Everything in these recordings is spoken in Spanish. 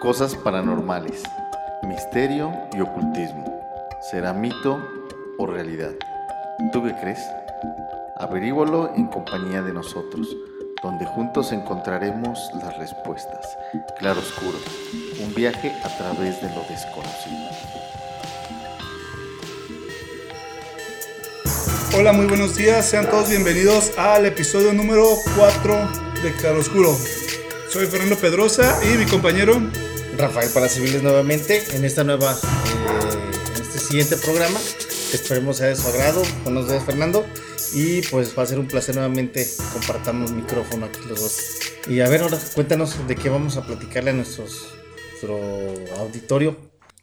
Cosas paranormales, misterio y ocultismo. ¿Será mito o realidad? ¿Tú qué crees? Averígualo en compañía de nosotros, donde juntos encontraremos las respuestas. Claro Oscuro, un viaje a través de lo desconocido. Hola, muy buenos días. Sean todos bienvenidos al episodio número 4 de Claroscuro. Soy Fernando Pedrosa y mi compañero Rafael para Civiles nuevamente en esta nueva, eh, en este siguiente programa. Esperemos sea de su agrado. Buenos días, Fernando. Y pues va a ser un placer nuevamente compartamos micrófono aquí los dos. Y a ver, ahora cuéntanos de qué vamos a platicarle a nuestros, nuestro auditorio.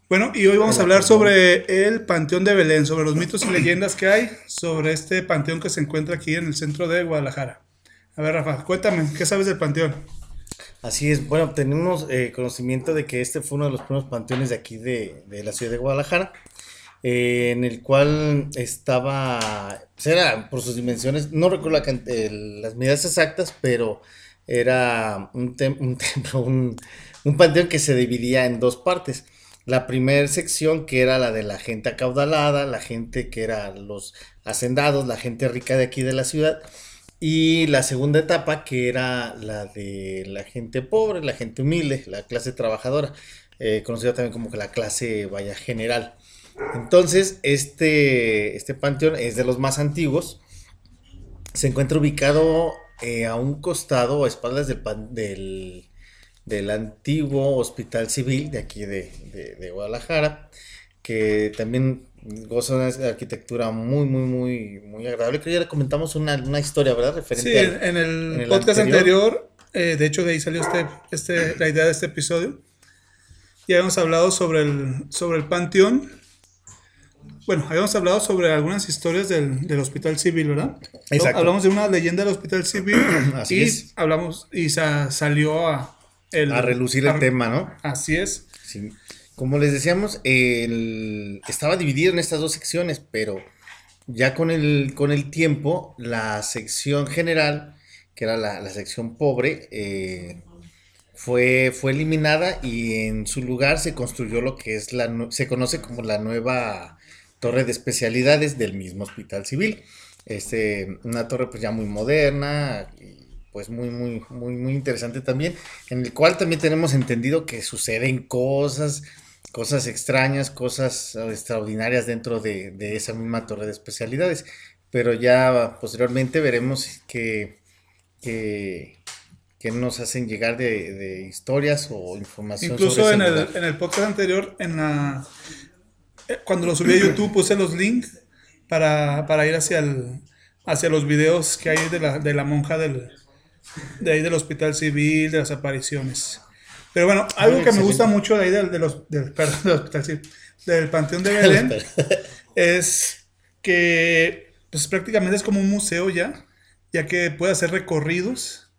Bueno, y hoy vamos a hablar sobre el Panteón de Belén, sobre los mitos y leyendas que hay sobre este panteón que se encuentra aquí en el centro de Guadalajara. A ver, Rafa, cuéntame, ¿qué sabes del panteón? Así es, bueno, tenemos eh, conocimiento de que este fue uno de los primeros panteones de aquí de, la ciudad de Guadalajara, eh, en el cual estaba, pues era por sus dimensiones, no recuerdo las medidas exactas, pero era un, un templo, un, un panteón que se dividía en dos partes. La primera sección que era la de la gente acaudalada, la gente que era los hacendados, la gente rica de aquí de la ciudad, y la segunda etapa que era la de la gente pobre, la gente humilde, la clase trabajadora, eh, conocida también como la clase vaya general. Entonces, este, este panteón es de los más antiguos, se encuentra ubicado eh, a un costado, a espaldas del, del del antiguo Hospital Civil de aquí de, Guadalajara, que también goza de una arquitectura muy, muy, muy, muy agradable. Creo que ya le comentamos una, historia, ¿verdad? Referente sí, en, el podcast anterior, eh, de hecho de ahí salió este, este, la idea de este episodio. Ya habíamos hablado sobre el, sobre el panteón. Bueno, habíamos hablado sobre algunas historias del, del Hospital Civil, ¿verdad? Exacto. Hablamos de una leyenda del Hospital Civil Así y es. hablamos y salió a, a relucir el tema, ¿no? Así es. Sí. Como les decíamos, estaba dividido en estas dos secciones, pero ya con el, con el tiempo, la sección general, que era la, sección pobre, eh, fue, fue eliminada y en su lugar se construyó lo que es la, se conoce como la nueva torre de especialidades del mismo hospital civil. Este, una torre pues ya muy moderna, pues muy, muy, muy, muy interesante también, en el cual también tenemos entendido que suceden cosas, cosas extrañas, cosas extraordinarias dentro de, esa misma torre de especialidades. Pero ya posteriormente veremos que, que, nos hacen llegar de, historias o información. Incluso en, el, en el podcast anterior, en la, eh, cuando lo subí a YouTube, puse los links para, para ir hacia, el, hacia los videos que hay de la, de la monja del, de ahí del Hospital Civil, de las apariciones. Pero bueno, algo que me gusta mucho de ahí del, de los, del, perdón, del, del Panteón de Belén es que pues prácticamente es como un museo ya, ya que puede hacer recorridos.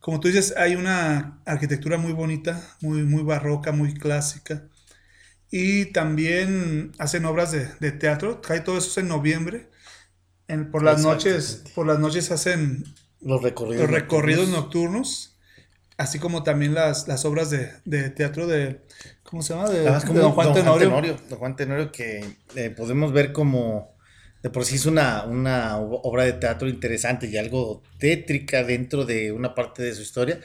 Como tú dices, hay una arquitectura muy bonita, muy, muy barroca, muy clásica. Y también hacen obras de, de teatro, trae todo eso en noviembre. En, por las noches, por las noches hacen los recorridos, recorridos nocturnos. Así como también las, las obras de, de, teatro de, ¿cómo se llama? De, Don, Juan, Tenorio. Don Juan Tenorio, que eh, podemos ver como, de por sí es una, una obra de teatro interesante y algo tétrica dentro de una parte de su historia,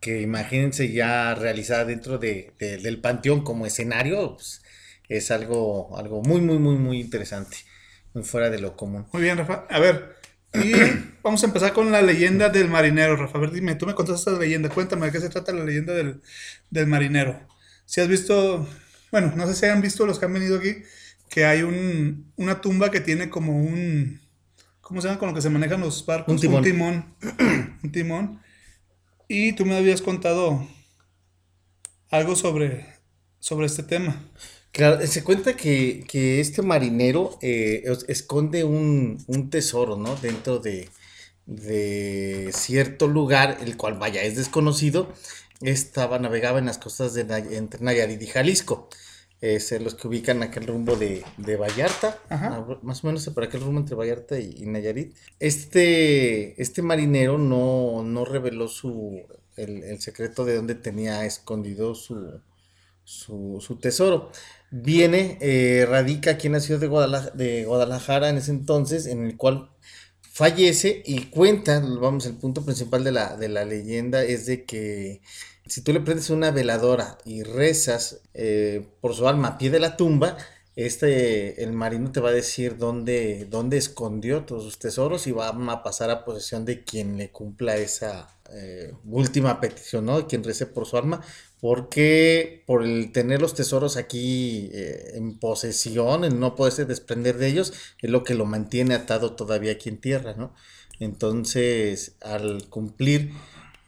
que imagínense ya realizada dentro de, del panteón como escenario, pues, es algo, algo muy, muy, muy, muy interesante, muy fuera de lo común. Muy bien, Rafa. A ver, y vamos a empezar con la leyenda del marinero, Rafa. A ver, dime, tú me contaste esta leyenda. Cuéntame, ¿de qué se trata la leyenda del, del marinero? Si has visto, bueno, no sé si han visto los que han venido aquí, que hay un, una tumba que tiene como un, ¿cómo se llama? Con lo que se manejan los barcos. Un timón. Un timón. un timón. Y tú me habías contado algo sobre, sobre este tema. Claro, se cuenta que, este marinero eh, esconde un, tesoro, ¿no? Dentro de, cierto lugar, el cual, vaya, es desconocido. Estaba, navegaba en las costas de entre Nayarit y Jalisco. Es los que ubican aquel rumbo de, Vallarta, más o menos por aquel rumbo entre Vallarta y, Nayarit. Este, este marinero no, no reveló su, el, el secreto de dónde tenía escondido su, su, tesoro. Viene, eh, radica aquí en la ciudad de Guadalajara, de Guadalajara en ese entonces, en el cual fallece y cuenta, vamos, el punto principal de la, de la leyenda es de que si tú le prendes una veladora y rezas eh, por su alma a pie de la tumba, este, el marino te va a decir dónde, dónde escondió todos sus tesoros y va a pasar a posesión de quien le cumpla esa eh, última petición, ¿no? Quien rece por su alma, porque por el tener los tesoros aquí eh, en posesión, el no poderse desprender de ellos, es lo que lo mantiene atado todavía aquí en tierra, ¿no? Entonces, al cumplir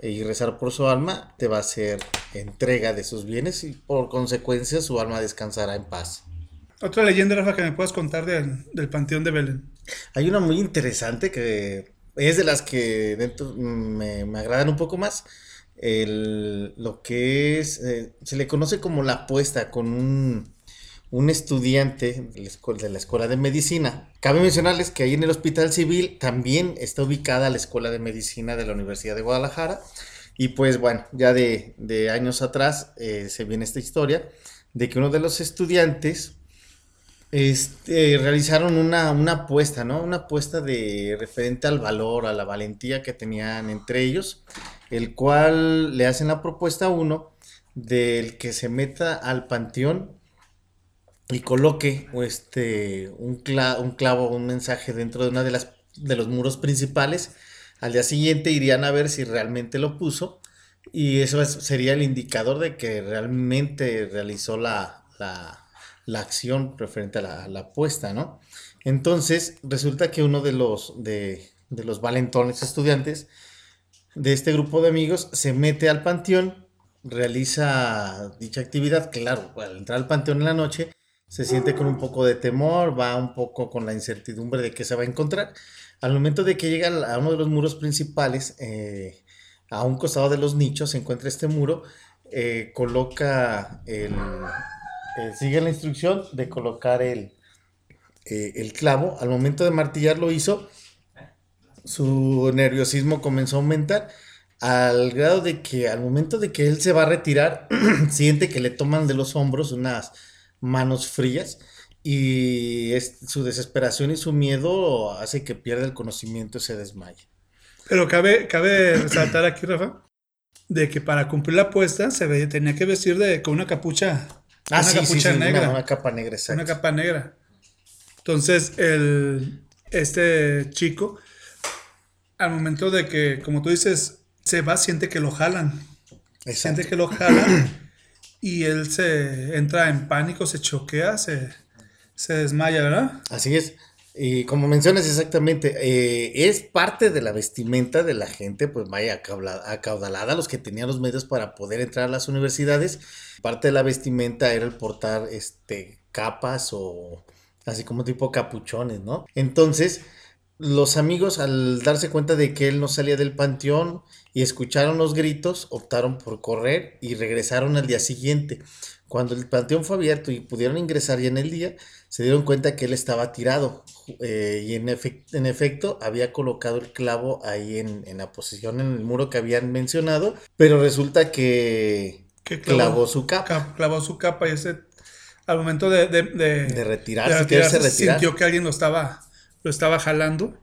y rezar por su alma, te va a hacer entrega de sus bienes y por consecuencia su alma descansará en paz. Otra leyenda, Rafa, que me puedas contar del, del Panteón de Belén. Hay una muy interesante que es de las que dentro me, me agradan un poco más. El, lo que es, eh, se le conoce como la apuesta con un, un estudiante de la, escuela, de Medicina. Cabe mencionarles que ahí en el Hospital Civil también está ubicada la Escuela de Medicina de la Universidad de Guadalajara. Y pues bueno, ya de, de años atrás eh, se viene esta historia de que uno de los estudiantes este, realizaron una, una apuesta, ¿no? Una apuesta de referente al valor, a la valentía que tenían entre ellos, el cual le hacen la propuesta a uno del que se meta al panteón y coloque este, un, cla un clavo, un mensaje dentro de una de las de los muros principales. Al día siguiente irían a ver si realmente lo puso y eso es- sería el indicador de que realmente realizó la, la, la acción referente a la, apuesta, ¿no? Entonces, resulta que uno de los, de, los valentones estudiantes de este grupo de amigos se mete al panteón, realiza dicha actividad, claro, al entrar al panteón en la noche, se siente con un poco de temor, va un poco con la incertidumbre de qué se va a encontrar. Al momento de que llega a uno de los muros principales, eh, a un costado de los nichos, se encuentra este muro, eh, coloca el, eh, sigue la instrucción de colocar el, eh, el clavo. Al momento de martillar lo hizo, su nerviosismo comenzó a aumentar al grado de que al momento de que él se va a retirar, siente que le toman de los hombros unas manos frías y es, su desesperación y su miedo hace que pierda el conocimiento y se desmaye. Pero cabe, cabe resaltar aquí, Rafa, de que para cumplir la apuesta se ve, tenía que vestir de, con una capucha, Ah, una sí, capucha sí, una- negra. Una, capa negra, exacto. Una capa negra. Entonces, el, este chico, al momento de que, como tú dices, se va, siente que lo jalan. Exacto. Siente que lo jalan y él se entra en pánico, se choquea, se, se desmaya, ¿verdad? Así es. Y como mencionas exactamente, eh, es parte de la vestimenta de la gente, pues vaya acaudala- acaudalada, los que tenían los medios para poder entrar a las universidades. Parte de la vestimenta era el portar este, capas o así como tipo capuchones, ¿no? Entonces, los amigos al darse cuenta de que él no salía del panteón y escucharon los gritos, optaron por correr y regresaron al día siguiente. Cuando el panteón fue abierto y pudieron ingresar ya en el día, se dieron cuenta que él estaba tirado eh, y en, efec- en efecto había colocado el clavo ahí en, en la posición en el muro que habían mencionado, pero resulta que Que clavó su capa ca- clavó su capa y ese, al momento de, de, de- de retirarse, retirar. sintió que alguien lo estaba, lo estaba jalando.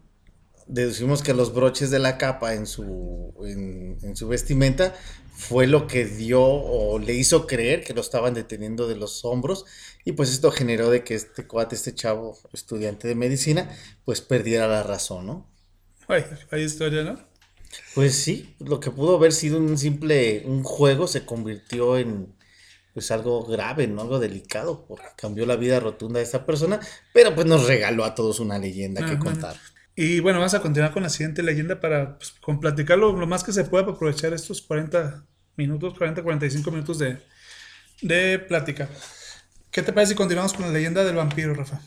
Deducimos que los broches de la capa en su, en, en su vestimenta fue lo que dio o le hizo creer que lo estaban deteniendo de los hombros y pues esto generó de que este cuate, este chavo estudiante de medicina, pues perdiera la razón, ¿no? Ay, hay historia, ¿no? Pues sí, lo que pudo haber sido un simple, un juego se convirtió en pues algo grave, ¿no? Algo delicado, porque cambió la vida rotunda de esta persona, pero pues nos regaló a todos una leyenda que contar. Y bueno, vamos a continuar con la siguiente leyenda para pues, con platicarlo lo más que se pueda para aprovechar estos 40 minutos, 40, 45 minutos de, de plática. ¿Qué te parece si continuamos con la leyenda del vampiro, Rafa?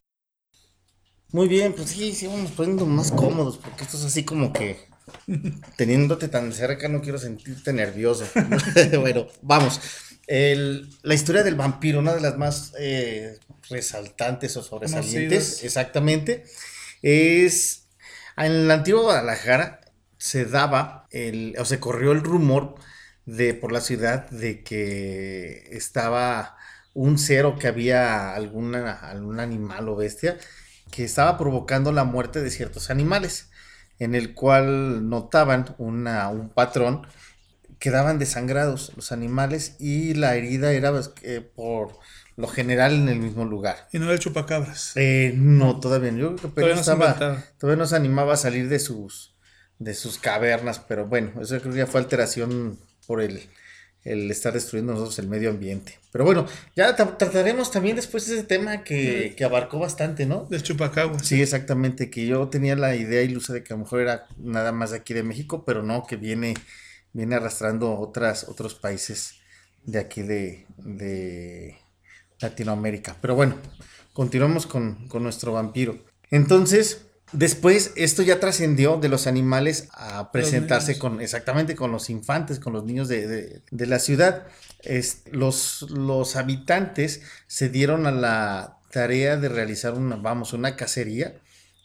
Muy bien, pues sí, sí, vamos poniendo más cómodos, porque esto es así como que teniéndote tan cerca no quiero sentirte nervioso. bueno, vamos. El- la historia del vampiro, una de las más eh, resaltantes o sobresalientes, exactamente, es en la antigua Guadalajara se daba el, o se corrió el rumor de por la ciudad de que estaba un cero que había alguna, algún animal o bestia que estaba provocando la muerte de ciertos animales, en el cual notaban una, un patrón, quedaban desangrados los animales y la herida era pues, eh, por lo general en el mismo lugar. Y no era el chupacabras. Eh, no, todavía no. Yo creo que Todavía no estaba- todavía no se animaba a salir de sus, de sus cavernas, pero bueno, eso creo que ya fue alteración por el, el estar destruyendo nosotros el medio ambiente. Pero bueno, ya tra- trataremos también después ese tema que, que abarcó bastante, ¿no? Del chupacabras. Sí, exactamente, que yo tenía la idea ilusa de que a lo mejor era nada más de aquí de México, pero no, que viene, viene arrastrando otras, otros países de aquí de, de Latinoamérica. Pero bueno, continuamos con, con nuestro vampiro. Entonces, después esto ya trascendió de los animales a presentarse con, exactamente, con los infantes, con los niños de, de- de la ciudad. Es- los, los habitantes se dieron a la tarea de realizar una, vamos, una cacería,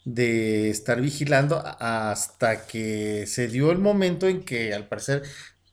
de estar vigilando hasta que se dio el momento en que al parecer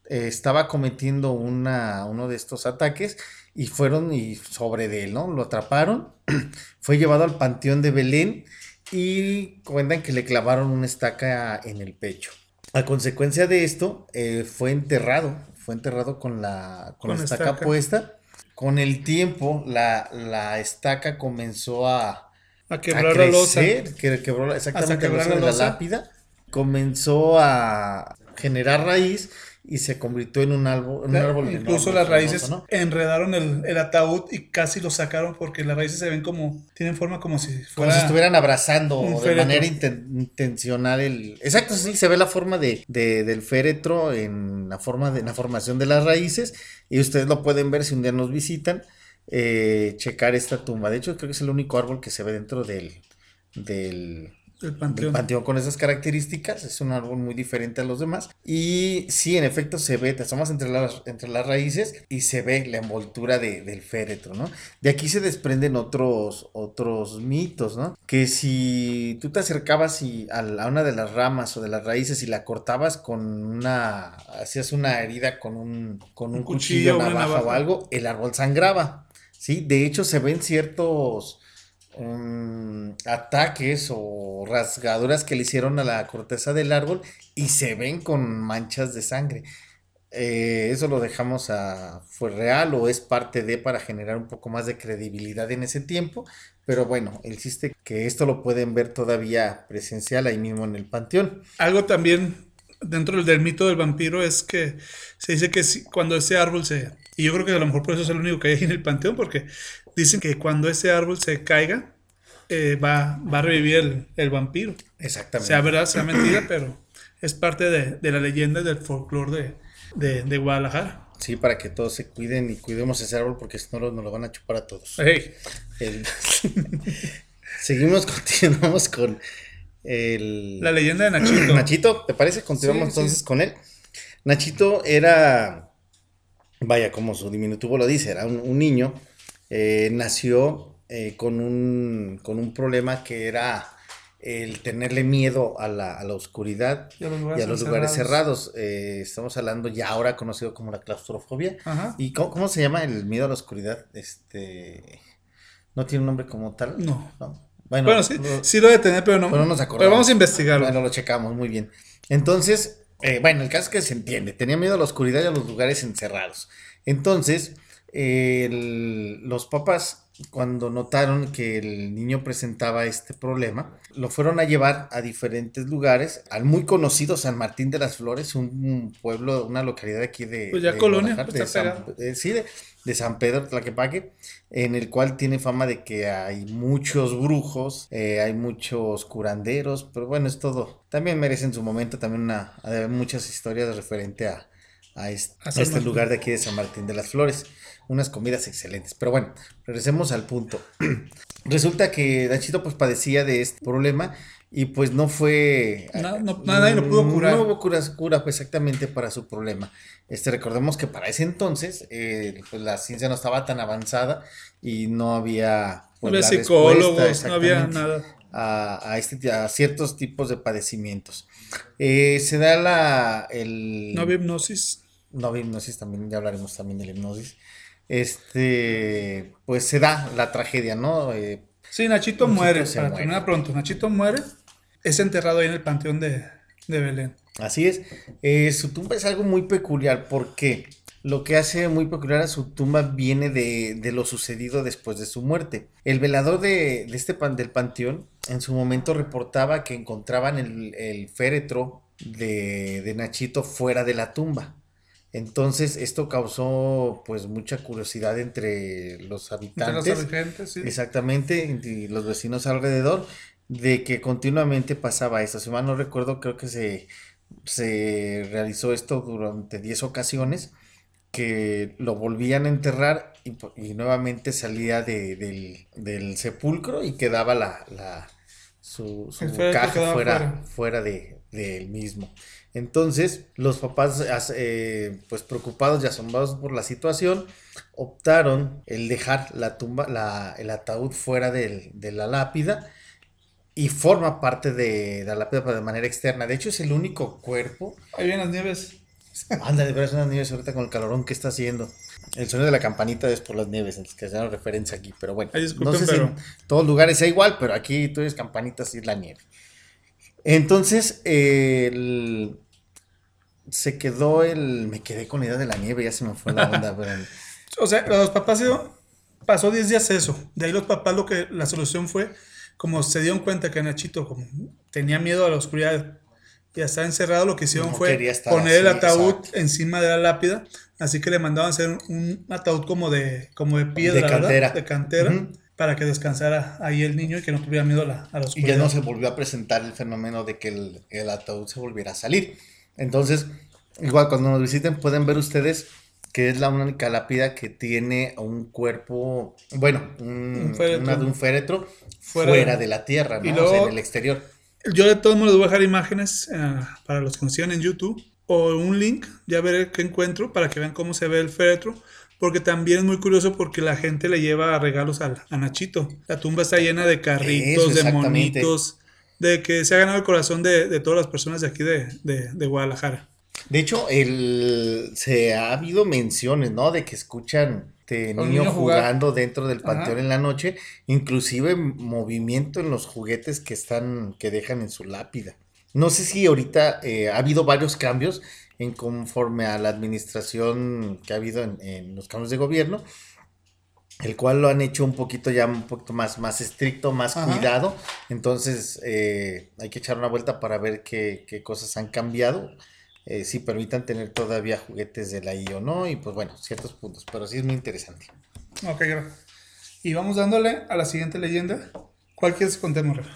eh, estaba cometiendo una, uno de estos ataques y fueron y sobre de él, ¿no? Lo atraparon, fue llevado al panteón de Belén y cuentan que le clavaron una estaca en el pecho. A consecuencia de esto, eh, fue enterrado, fue enterrado con la, con Con la estaca, estaca. puesta. Con el tiempo, la, la estaca comenzó a, A a quebrar la losa. que quebró exactamente Hasta la losa de lápida, comenzó a generar raíz y se convirtió en un árbol, en un árbol incluso enorme, las raíces enredaron el, el ataúd y casi lo sacaron porque las raíces se ven como, tienen forma como si Como fuera si estuvieran abrazando de féretro. manera inten- intencional el. Exacto, sí, se ve la forma de, de- del féretro en la forma de en la formación de las raíces. Y ustedes lo pueden ver si un día nos visitan. eh, checar esta tumba. De hecho, creo que es el único árbol que se ve dentro del, del, el panteón. panteón con esas características. Es un árbol muy diferente a los demás. Y sí, en efecto, se ve, te asomas entre las, entre las raíces y se ve la envoltura de- del féretro, ¿no? De aquí se desprenden otros, otros mitos, ¿no? Que si tú te acercabas y a, la- a una de las ramas o de las raíces y la cortabas con una, hacías una herida con un, con un, Un cuchillo, cuchillo, una navaja o navaja. algo, el árbol sangraba, ¿sí? De hecho, se ven ciertos mm, ataques o rasgaduras que le hicieron a la corteza del árbol y se ven con manchas de sangre. Eh, eso lo dejamos a fue real o es parte de para generar un poco más de credibilidad en ese tiempo, pero bueno, el chiste que esto lo pueden ver todavía presencial ahí mismo en el panteón. Algo también dentro del, mito del vampiro es que se dice que si- cuando ese árbol se... Y yo creo que a lo mejor por eso es el único que hay en el panteón, porque dicen que cuando ese árbol se caiga, eh, va, va a revivir el, el vampiro. Exactamente. Sea verdad, sea mentira, pero es parte de, de la leyenda del folclore de, de, de Guadalajara. Sí, para que todos se cuiden y cuidemos ese árbol porque si no nos lo van a chupar a todos. Ey, El- Seguimos, continuamos con el... la leyenda de Nachito. Nachito, ¿te parece? Continuamos Sí, sí. entonces con él. Nachito era, vaya, como su diminutivo lo dice, era un, un niño, eh, nació eh, con, un, con un problema que era el tenerle miedo a la, a la oscuridad Y a los y lugares a los lugares encerrados. cerrados. Eh, estamos hablando ya ahora conocido como la claustrofobia. Ajá. ¿Y cómo, cómo se llama el miedo a la oscuridad? Este, no tiene un nombre como tal. No. Bueno, Bueno, sí, lo- sí lo de tener, pero no. pero no nos acordamos. Pero vamos a investigarlo. bueno, lo checamos muy bien. Entonces, eh, bueno, el caso es que se entiende. Tenía miedo a la oscuridad y a los lugares encerrados. Entonces, el- los papás, cuando notaron que el niño presentaba este problema, lo fueron a llevar a diferentes lugares, al muy conocido San Martín de las Flores, un pueblo, una localidad aquí de... Pues ya de colonia, pues de San- eh, sí, de, de San Pedro Tlaquepaque, en el cual tiene fama de que hay muchos brujos, eh, hay muchos curanderos, pero bueno, es todo. También merece en su momento también una, hay muchas historias referente a, a este, A este lugar de aquí de San Martín de las Flores. Unas comidas excelentes. Pero bueno, regresemos al punto. Resulta que Nachito pues padecía de este problema y pues no fue... No- no- nadie lo pudo curar. No hubo cura, cura pues, exactamente para su problema. Este, recordemos que para ese entonces eh, pues, la ciencia no estaba tan avanzada y no había... No pues, había la psicólogos, no había nada. a, a este, a ciertos tipos de padecimientos. Eh, se da la... El, No había hipnosis. no hipnosis, también ya hablaremos también de la hipnosis, este, pues se da la tragedia, ¿no? Eh, Sí, Nachito, Nachito muere. se Para muere. terminar pronto, Nachito muere. Es enterrado ahí en el panteón de, de Belén. Así es. Eh, su tumba es algo muy peculiar porque lo que hace muy peculiar a su tumba viene de, de lo sucedido después de su muerte. El velador de, de este pan, del panteón en su momento reportaba que encontraban el, el féretro de, de Nachito fuera de la tumba. Entonces esto causó pues mucha curiosidad entre los Entre habitantes. los habitantes, sí. Exactamente, y los vecinos alrededor, de que continuamente pasaba esto. Si mal no recuerdo, creo que se, se realizó esto durante 10 ocasiones, que lo volvían a enterrar y, nuevamente salía de- del, del sepulcro y quedaba la, la- su, su caja fuera, fuera. fuera de, del mismo. Entonces, los papás, eh, pues preocupados y asombrados por la situación, optaron el dejar la tumba, la, el ataúd fuera del- de la lápida y forma parte de, la lápida de manera externa. De hecho, es el único cuerpo. Ahí vienen las nieves. Anda, de veras unas nieves ahorita con el calorón que está haciendo. El sonido de la campanita es por las nieves, entonces que hacen referencia aquí, pero bueno. Ay, no sé si en todos lugares sea igual, pero aquí tú eres campanitas y es la nieve. Entonces, el- se quedó el. Me quedé con la idea de la nieve, ya se me fue la onda, pero. O sea, los papás pasó 10 días eso. De ahí los papás lo que la solución fue, como se dieron cuenta que Nachito como tenía miedo a la oscuridad y a estar encerrado, lo que hicieron No fue poner el ataúd exacto. encima de la lápida. Así que le mandaban hacer un, un ataúd como de, como de piedra, De ¿verdad? cantera. De cantera. Para que descansara ahí el niño y que no tuviera miedo a la, a la Y ya no se volvió a presentar el fenómeno de que el, el ataúd se volviera a salir. Entonces, igual cuando nos visiten pueden ver ustedes que es la única lápida que tiene un cuerpo, bueno, un, Un féretro. una de un féretro Fuera fuera, de- la tierra, ¿no? y O sea, luego- en el exterior. Yo de todos modos les voy a dejar imágenes eh, para los que nos sigan en YouTube o un link, ya veré qué encuentro para que vean cómo se ve el féretro. Porque también es muy curioso porque la gente le lleva regalos al- a, Nachito. La tumba está llena de carritos, Eso, de monitos, de que se ha ganado el corazón de, de todas las personas de aquí de, de- de Guadalajara. De hecho, el, se ha habido menciones, ¿no? De que escuchan este A niño jugando dentro del panteón Ajá. en la noche, inclusive movimiento en los juguetes que están, que dejan en su lápida. No sé si ahorita eh, ha habido varios cambios en conforme a la administración que ha habido en, en los cambios de gobierno, el cual lo han hecho un poquito ya un poquito más, más estricto, más Ajá. cuidado. Entonces eh, hay que echar una vuelta para ver qué, qué cosas han cambiado. eh, si permitan tener todavía juguetes de la I o no, y pues bueno, ciertos puntos, pero sí es muy interesante. Ok, gra- Y vamos dándole a la siguiente leyenda. ¿Cuál quieres contemos, Rafa?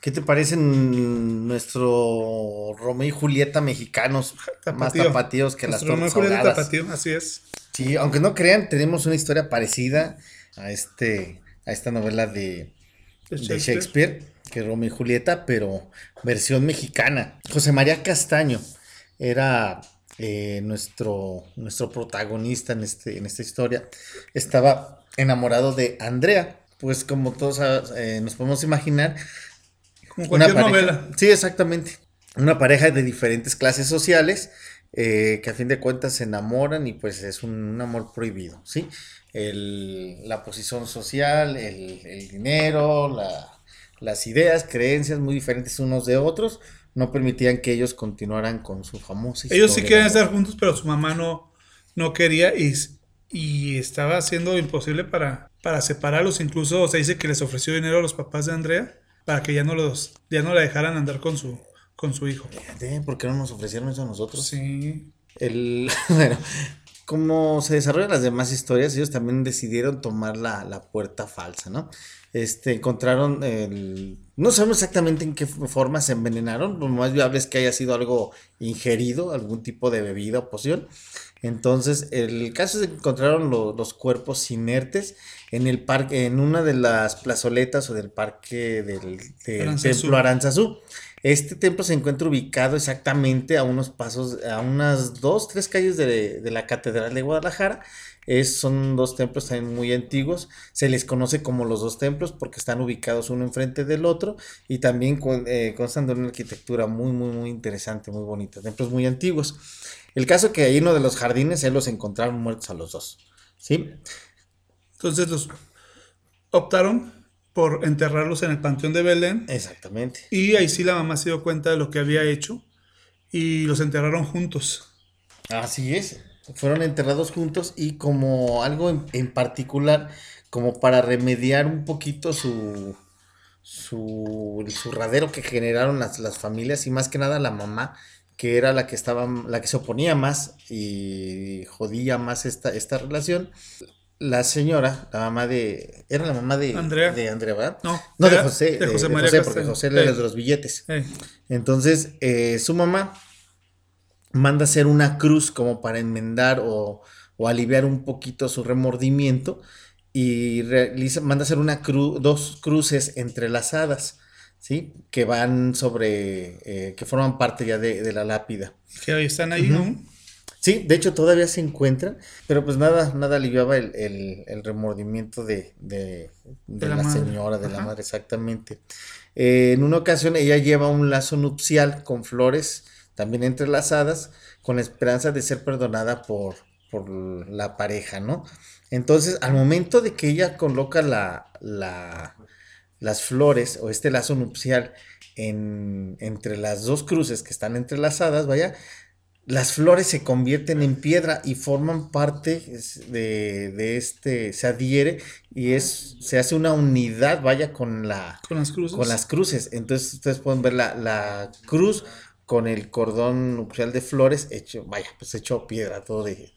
¿Qué te parecen nuestro Romeo y Julieta mexicanos? Más Tapatío. tapatíos que las tortas tapatío, así es. Sí, aunque no crean, tenemos una historia parecida a este, a esta novela de, De de Shakespeare, que es Romeo y Julieta, pero versión mexicana. José María Castaño era eh, nuestro, nuestro protagonista en, este, en esta historia. Estaba enamorado de Andrea, pues como todos eh, nos podemos imaginar, Como cualquier pareja- novela. Sí, exactamente. Una pareja de diferentes clases sociales eh, que a fin de cuentas se enamoran y pues es un, un amor prohibido, ¿sí? El- la posición social, el, el dinero, la- las ideas, creencias muy diferentes unos de otros no permitían que ellos continuaran con su famosa Ellos sí historia quieren de amor. estar juntos, pero su mamá no, no quería y, y estaba haciendo imposible para, para separarlos. Incluso se dice que les ofreció dinero a los papás de Andrea para que ya no los ya no la dejaran andar con su con su hijo. Fíjate, ¿Por qué no nos ofrecieron eso a nosotros? Sí. El, bueno, como se desarrollan las demás historias, ellos también decidieron tomar la, la puerta falsa, ¿no? Este, encontraron el... No sabemos exactamente en qué forma se envenenaron, lo más viable es que haya sido algo ingerido, algún tipo de bebida o poción. Entonces, el caso es que encontraron lo- los cuerpos inertes en el parque, en una de las plazoletas o del parque del, del Aranzazú. templo Aranzazú. Este templo se encuentra ubicado exactamente a unos pasos, a unas dos, tres calles de, de la Catedral de Guadalajara. Es, son dos templos también muy antiguos. Se les conoce como los dos templos porque están ubicados uno enfrente del otro y también con, eh, constan de una arquitectura muy, muy, muy interesante, muy bonita. Templos muy antiguos. El caso que ahí uno de los jardines, él los encontraron muertos a los dos. ¿Sí? Entonces los optaron por enterrarlos en el Panteón de Belén. Exactamente. Y ahí sí la mamá se dio cuenta de lo que había hecho y los enterraron juntos. Así es. Fueron enterrados juntos y como algo en, en particular, como para remediar un poquito su, su el zurradero que generaron las, las familias y más que nada la mamá que era la que estaba la que se oponía más y jodía más esta, esta relación la señora, la mamá de. Era la mamá de Andrea. De Andrea, ¿verdad? No, No, de José. de De, José de María José, porque. José era Eh. los billetes. Eh, Entonces, eh, su mamá manda hacer una cruz como para enmendar o, o aliviar un poquito su remordimiento y realiza, manda hacer una cru- dos cruces entrelazadas, ¿sí? Que van sobre, eh, que forman parte ya de, de la lápida. que ahí están ahí. ¿no? Sí, de hecho todavía se encuentran, pero pues nada, nada aliviaba el, el- el remordimiento de, de- de De la señora, de la madre, exactamente. Eh, en una ocasión ella lleva un lazo nupcial con flores también entrelazadas, con la esperanza de ser perdonada por, por la pareja, ¿no? Entonces, al momento de que ella coloca la, la- las flores o este lazo nupcial en, entre las dos cruces que están entrelazadas, vaya, las flores se convierten en piedra y forman parte de, de este, se adhiere y es, se hace una unidad, vaya, con la, Con las cruces. con las cruces. Entonces ustedes pueden ver la, la cruz con el cordón nupcial de flores hecho, vaya, pues hecho piedra, todo de,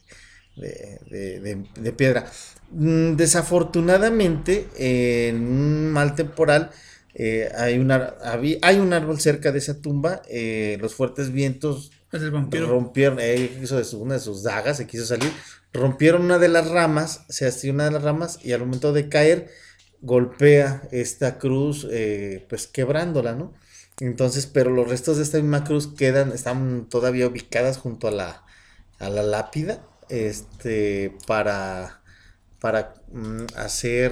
de, de- piedra. Mm, Desafortunadamente, en un mal temporal, eh, hay, una, hay un árbol cerca de esa tumba, eh, los fuertes vientos Es el vampiro. rompieron, eh, hizo una de sus dagas, se quiso salir, rompieron una de las ramas, se hastió una de las ramas y al momento de caer golpea esta cruz, eh, pues quebrándola, ¿no? Entonces, pero los restos de esta misma cruz quedan, están todavía ubicadas junto a la, a la lápida, este, para, para mm, hacer,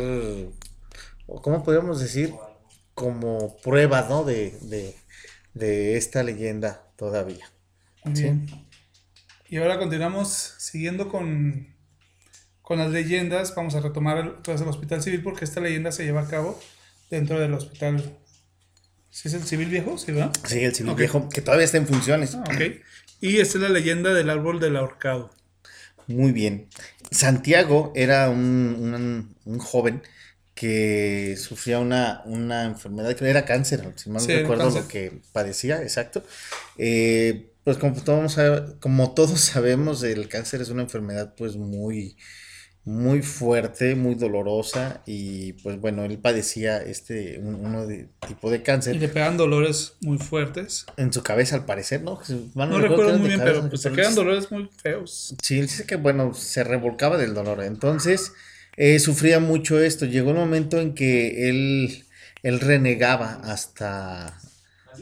¿cómo podríamos decir? Como prueba, ¿no? De, de esta leyenda todavía. Bien. Y ahora continuamos siguiendo con, con las leyendas. Vamos a retomar el, otra vez el Hospital Civil porque esta leyenda se lleva a cabo dentro del hospital. ¿Sí es el civil viejo? ¿Sí, verdad? Sí, el civil viejo, que todavía está en funciones. Ah, ok. Y esta es la leyenda del árbol del ahorcado. Muy bien. Santiago era un, un- un joven que sufría una, una enfermedad que era cáncer, si mal no Sí, recuerdo lo que padecía, exacto. Eh, pues como todos, como todos sabemos, el cáncer es una enfermedad pues muy, muy fuerte, muy dolorosa y pues bueno, él padecía este, un, uno de, tipo de Y cáncer le pegan dolores muy fuertes. en su cabeza al parecer, ¿no? No, recuerdo muy bien, cabeza, pero pues, se quedan dolores muy feos. Sí, él dice que, bueno, se revolcaba del dolor. Entonces, eh, sufría mucho esto. Llegó un momento en que él, él renegaba hasta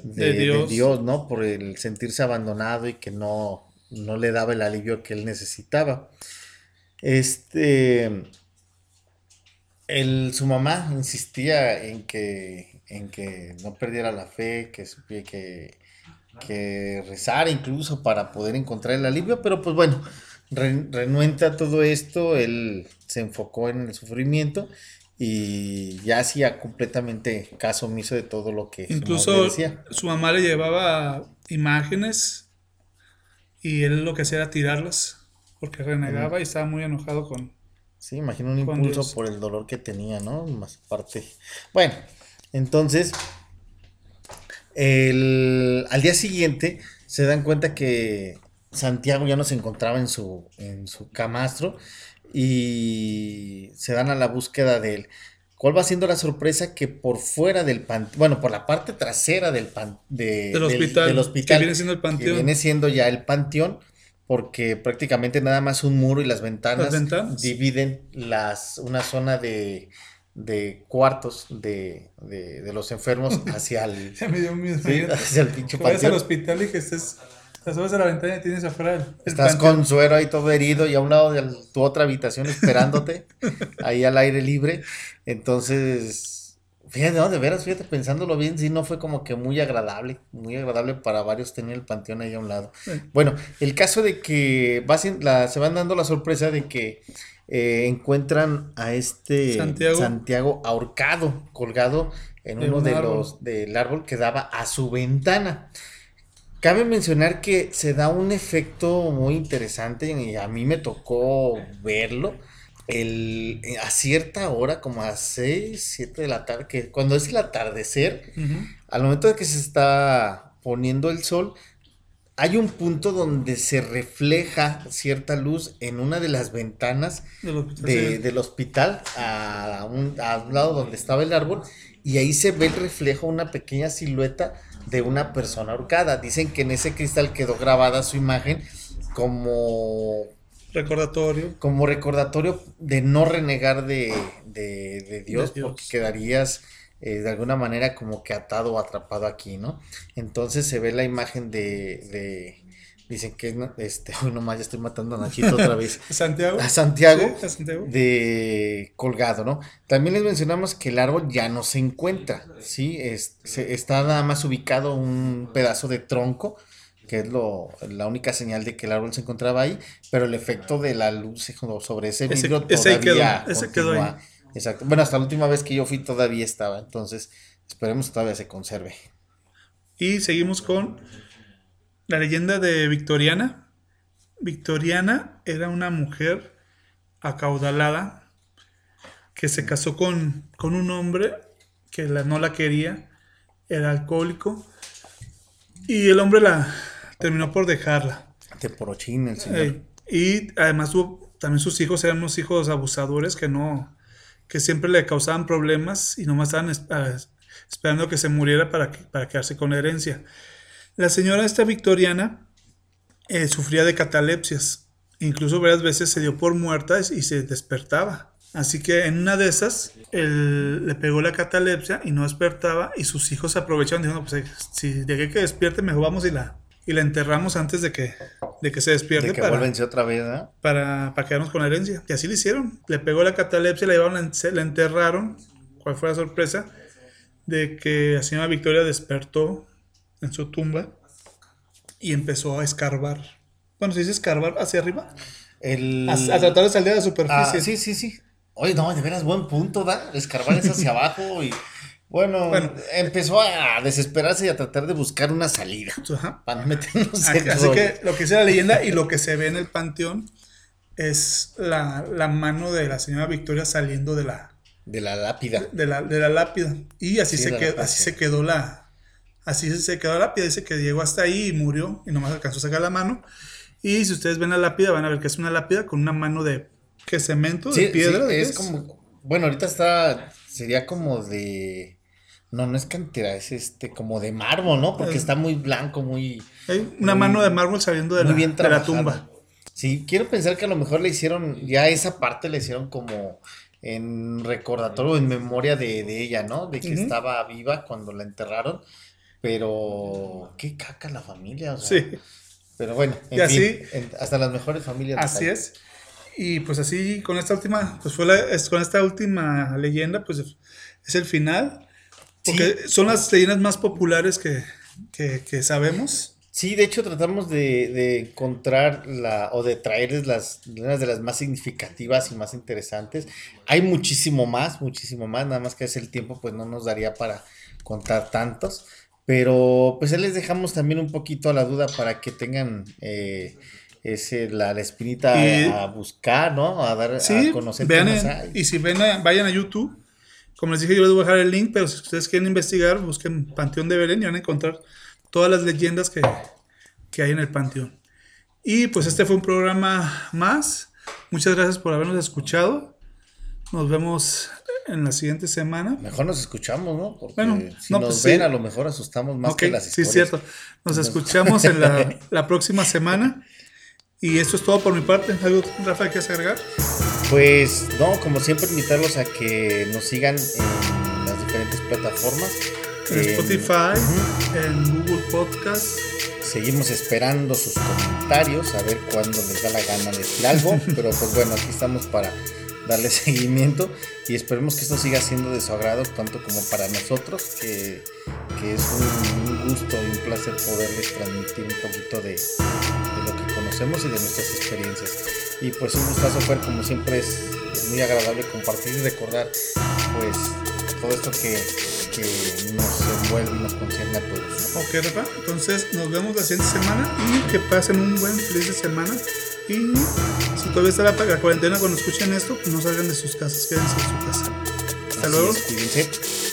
de, De de Dios. ¿no? Por el sentirse abandonado y que no, no le daba el alivio que él necesitaba. Este, el, su mamá insistía en que, en que no perdiera la fe, que que, que rezara incluso para poder encontrar el alivio, pero pues bueno, renuente a todo esto, él se enfocó en el sufrimiento y ya hacía completamente caso omiso de todo lo que su madre Incluso decía. su mamá le llevaba imágenes y él lo que hacía era tirarlas porque renegaba y estaba muy enojado con... Sí, imagino un impulso Dios. por el dolor que tenía, ¿no? Más aparte. Bueno, entonces, el- al día siguiente se dan cuenta que Santiago ya no se encontraba en su, en su camastro y se dan a la búsqueda de él. ¿Cuál va siendo la sorpresa? Que por fuera del panteón, bueno, por la parte trasera del, pan, de- Del hospital, del hospital, que viene siendo el que panteón. viene siendo ya el panteón, porque prácticamente nada más un muro y las ventanas, Las ventanas. dividen las, una zona de, de cuartos de, de, de los enfermos hacia el, Ya me dio miedo. sí, imagínate. hacia el pinche Que vayas al panteón. hospital y que estés. Te subes a la ventana y tienes afuera el. Estás con suero ahí todo herido y a un lado de tu otra habitación esperándote, ahí al aire libre. Entonces, fíjate, no, de veras, fíjate, pensándolo bien, sí, no fue como que muy agradable, muy agradable para varios tener el panteón ahí a un lado. Sí. Bueno, el caso de que va sin- la- se van dando la sorpresa de que eh, encuentran a este Santiago. Santiago ahorcado, colgado en uno un de árbol. los del árbol que daba a su ventana. Cabe mencionar que se da un efecto muy interesante y a mí me tocó verlo. El, a cierta hora, como a 6, 7 de la tarde, que cuando es el atardecer, al momento de que se está poniendo el sol, hay un punto donde se refleja cierta luz en una de las ventanas Del hospital, de- sí. del hospital a un, a un lado donde estaba el árbol y ahí se ve el reflejo, una pequeña silueta de una persona ahorcada. Dicen que en ese cristal quedó grabada su imagen como, Recordatorio. como recordatorio de no renegar de, de- de Dios, Dios. porque quedarías eh, de alguna manera como que atado o atrapado aquí, ¿no? Entonces se ve la imagen de... Dicen que no- este, hoy nomás ya estoy matando a Nachito otra vez. Santiago. A Santiago Sí, a Santiago. de colgado, ¿no? También les mencionamos que el árbol ya no se encuentra, ¿sí? Es- se- está nada más ubicado un pedazo de tronco, que es lo, la única señal de que el árbol se encontraba ahí, pero el efecto de la luz sobre ese Ese- vidrio ese ahí todavía quedó, ese quedó ahí. Exacto. Bueno, hasta la última vez que yo fui todavía estaba, entonces esperemos que todavía se conserve. Y seguimos con la leyenda de Victoriana. Victoriana era una mujer acaudalada que se casó con, con un hombre que la- no la quería, era alcohólico, y el hombre la terminó por dejarla. De porochín, el señor. Eh, y además tuvo, también sus hijos eran unos hijos abusadores que no, que siempre le causaban problemas y nomás estaban esperando que se muriera para, que- para quedarse con la herencia. La señora esta victoriana eh, sufría de catalepsias. Incluso varias veces se dio por muerta y se despertaba. Así que en una de esas, él le pegó la catalepsia y no despertaba. Y sus hijos aprovecharon diciendo: Pues eh, si de que despierte, mejor vamos y la, y la enterramos antes de que, de que se despierte. De que para, otra vez, ¿no? para, para quedarnos con la herencia. Y así lo hicieron. Le pegó la catalepsia, la llevaron, la enterraron. ¿Cuál fue la sorpresa? De que la señora Victoria despertó en su tumba y empezó a escarbar. Bueno, se dice escarbar hacia arriba. El... A, a tratar de salir de la superficie. Ah, sí, sí, sí. Oye, no, de veras, buen punto, ¿da? Escarbar es hacia abajo y... Bueno, Bueno. empezó a desesperarse y a tratar de buscar una salida Ajá. para no meternos Así en así rollo. que lo que dice la leyenda y lo que se ve en el panteón es la, la mano de la señora Victoria saliendo de la, De la lápida. de la, de la lápida. Y así, Sí, se, quedó, así sí. se quedó la. Así se quedó la lápida. Dice que llegó hasta ahí y murió. Y nomás alcanzó a sacar la mano. Y si ustedes ven la lápida, van a ver que es una lápida con una mano de. ¿Qué cemento? Sí, ¿De piedra? sí, ¿De qué es como... Bueno, ahorita está... Sería como de... No, no es cantera, es este, como de mármol, ¿no? Porque Eh. está muy blanco, muy... Hay una Muy- mano de mármol saliendo de, la, bien de la tumba. Sí, quiero pensar que a lo mejor le hicieron, ya esa parte le hicieron como en recordatorio, en memoria de, de ella, ¿no? De que estaba viva cuando la enterraron, pero qué caca la familia, o sea, Sí, pero bueno, en Y así- fin, en- hasta las mejores familias. así hay. es. Y pues así, con esta última, pues fue la, es- con esta última leyenda, pues es el final. Porque son las leyendas más populares que, que, que sabemos. Sí, de hecho tratamos de, de encontrar la, o de traerles las, unas de las más significativas y más interesantes. Hay muchísimo más, muchísimo más, nada más que es el tiempo, pues no nos daría para contar tantos. Pero pues ahí les dejamos también un poquito a la duda para que tengan eh, ese, la, la espinita Y- a, buscar, ¿no? A dar Sí, a conocer vean qué más en- hay. y si ven, a- vayan a YouTube. Como les dije, yo les voy a dejar el link, pero si ustedes quieren investigar, busquen Panteón de Belén y van a encontrar todas las leyendas que, que hay en el Panteón. Y pues este fue un programa más. Muchas gracias por habernos escuchado. Nos vemos en la siguiente semana. Mejor nos escuchamos, ¿no? Porque Bueno, si no, nos pues, ven, sí. a lo mejor asustamos más que las sí, historias. es cierto. Nos escuchamos en la, la próxima semana. Y esto es todo por mi parte. ¿Algo, Rafa, que quieres agregar? Pues no, como siempre invitarlos a que nos sigan en las diferentes plataformas. En Spotify, en Google Podcast. Seguimos esperando sus comentarios, a ver cuándo les da la gana de decir algo, pero pues bueno, aquí estamos para darle seguimiento y esperemos que esto siga siendo de su agrado tanto como para nosotros, que, que es un, gusto y un placer poderles transmitir un poquito de, de, lo que conocemos y de nuestras experiencias. Y pues un gustazo fue como siempre es muy agradable compartir y recordar pues todo esto que, que nos envuelve y nos concierne a todos. Ok, Rafa, entonces nos vemos la siguiente semana y que pasen un buen feliz de semana. Y si todavía está la, la cuarentena cuando escuchen esto, pues no salgan de sus casas, quédense en su casa. Hasta Así luego. Es.